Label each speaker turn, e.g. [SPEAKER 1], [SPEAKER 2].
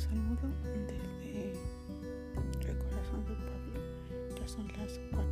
[SPEAKER 1] Saludo desde el corazón de Pablo. Ya son las 4.